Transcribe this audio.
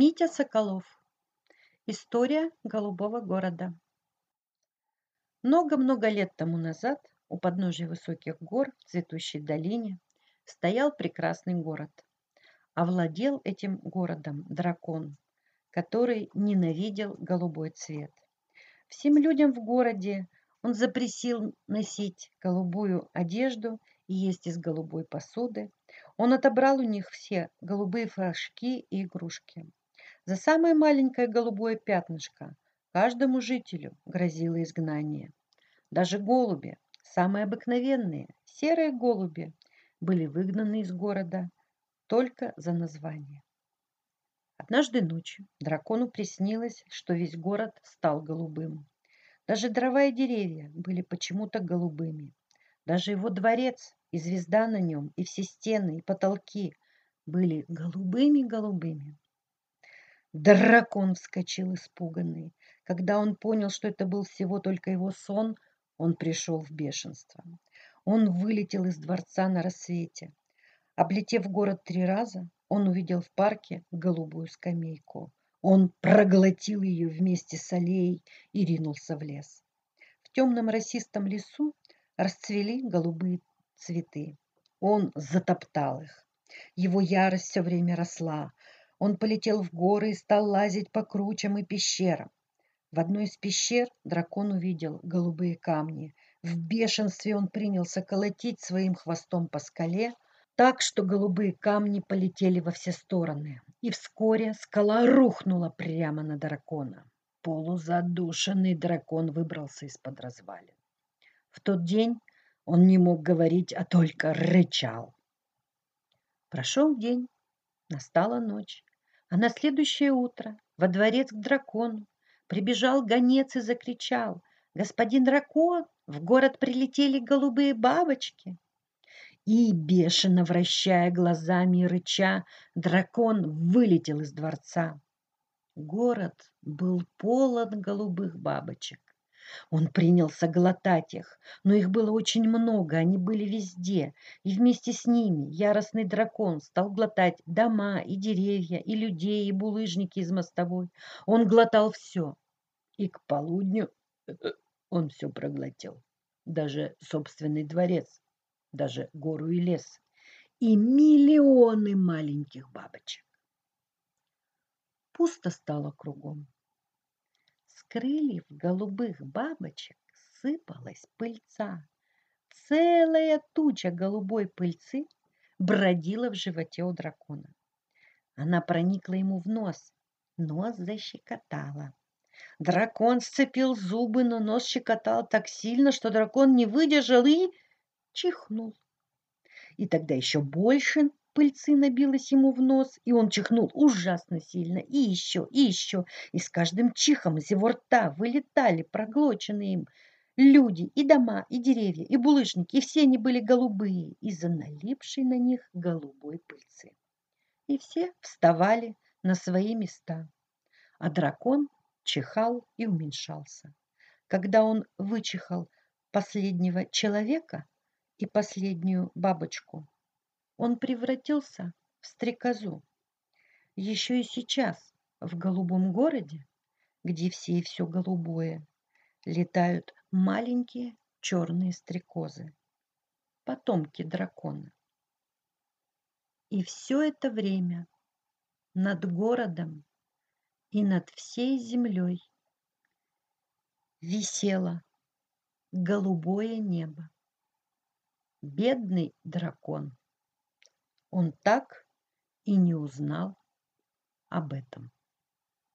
Митя Соколов. История голубого города. Много-много лет тому назад у подножия высоких гор в цветущей долине стоял прекрасный город. Овладел этим городом дракон, который ненавидел голубой цвет. Всем людям в городе он запресил носить голубую одежду и есть из голубой посуды. Он отобрал у них все голубые флажки и игрушки. За самое маленькое голубое пятнышко каждому жителю грозило изгнание. Даже голуби, самые обыкновенные, серые голуби, были выгнаны из города только за название. Однажды ночью дракону приснилось, что весь город стал голубым. Даже дрова и деревья были почему-то голубыми. Даже его дворец и звезда на нем, и все стены, и потолки были голубыми-голубыми. Дракон вскочил испуганный. Когда он понял, что это был всего только его сон, он пришел в бешенство. Он вылетел из дворца на рассвете. Облетев город три раза, он увидел в парке голубую скамейку. Он проглотил ее вместе с аллеей и ринулся в лес. В темном росистом лесу расцвели голубые цветы. Он затоптал их. Его ярость все время росла. Он полетел в горы и стал лазить по кручам и пещерам. В одной из пещер дракон увидел голубые камни. В бешенстве он принялся колотить своим хвостом по скале, так что голубые камни полетели во все стороны. И вскоре скала рухнула прямо на дракона. Полузадушенный дракон выбрался из-под развалин. В тот день он не мог говорить, а только рычал. Прошел день, настала ночь. А на следующее утро во дворец к дракону прибежал гонец и закричал. «Господин дракон, в город прилетели голубые бабочки!» И, бешено вращая глазами и рыча, дракон вылетел из дворца. Город был полон голубых бабочек. Он принялся глотать их, но их было очень много, они были везде, и вместе с ними яростный дракон стал глотать дома и деревья, и людей, и булыжники из мостовой. Он глотал все, и к полудню он все проглотил, даже собственный дворец, даже гору и лес, и миллионы маленьких бабочек. Пусто стало кругом крыльев голубых бабочек сыпалась пыльца. Целая туча голубой пыльцы бродила в животе у дракона. Она проникла ему в нос, нос защекотала. Дракон сцепил зубы, но нос щекотал так сильно, что дракон не выдержал и чихнул. И тогда еще больше пыльцы набилась ему в нос, и он чихнул ужасно сильно, и еще, и еще, и с каждым чихом из его рта вылетали проглоченные им люди, и дома, и деревья, и булыжники, и все они были голубые. Из-за налипшей на них голубой пыльцы. И все вставали на свои места, а дракон чихал и уменьшался. Когда он вычихал последнего человека и последнюю бабочку, он превратился в стрекозу. Еще и сейчас в голубом городе, где все и все голубое, летают маленькие черные стрекозы, потомки дракона. И все это время над городом и над всей землей висело голубое небо. Бедный дракон он так и не узнал об этом.